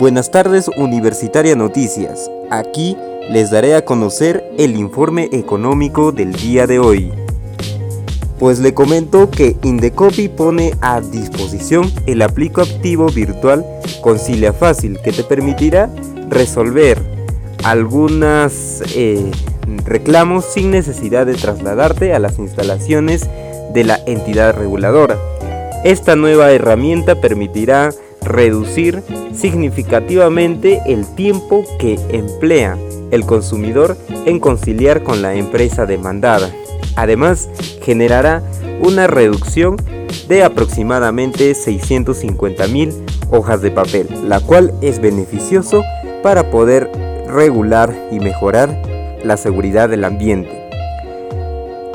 Buenas tardes Universitaria Noticias. Aquí les daré a conocer el informe económico del día de hoy. Pues le comento que Indecopy pone a disposición el aplicativo virtual Concilia Fácil que te permitirá resolver algunos eh, reclamos sin necesidad de trasladarte a las instalaciones de la entidad reguladora. Esta nueva herramienta permitirá reducir significativamente el tiempo que emplea el consumidor en conciliar con la empresa demandada. Además, generará una reducción de aproximadamente 650 mil hojas de papel, la cual es beneficioso para poder regular y mejorar la seguridad del ambiente.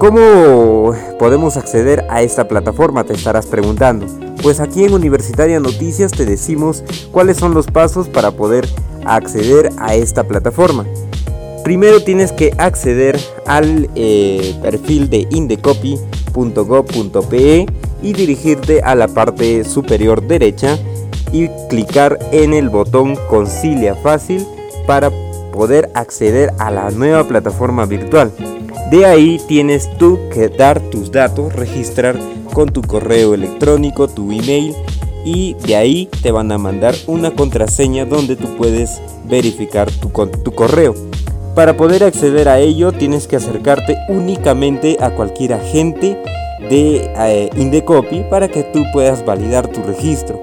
¿Cómo podemos acceder a esta plataforma? Te estarás preguntando. Pues aquí en Universitaria Noticias te decimos cuáles son los pasos para poder acceder a esta plataforma. Primero tienes que acceder al eh, perfil de indecopy.gov.pe y dirigirte a la parte superior derecha y clicar en el botón Concilia Fácil para poder acceder a la nueva plataforma virtual. De ahí tienes tú que dar tus datos, registrar con tu correo electrónico, tu email y de ahí te van a mandar una contraseña donde tú puedes verificar tu, tu correo. Para poder acceder a ello tienes que acercarte únicamente a cualquier agente de eh, Indecopy para que tú puedas validar tu registro.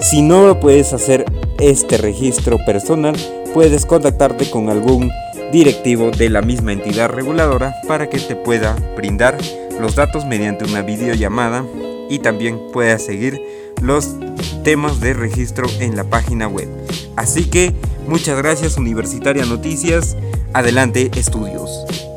Si no puedes hacer este registro personal, puedes contactarte con algún directivo de la misma entidad reguladora para que te pueda brindar los datos mediante una videollamada y también puedas seguir los temas de registro en la página web. Así que muchas gracias Universitaria Noticias, adelante estudios.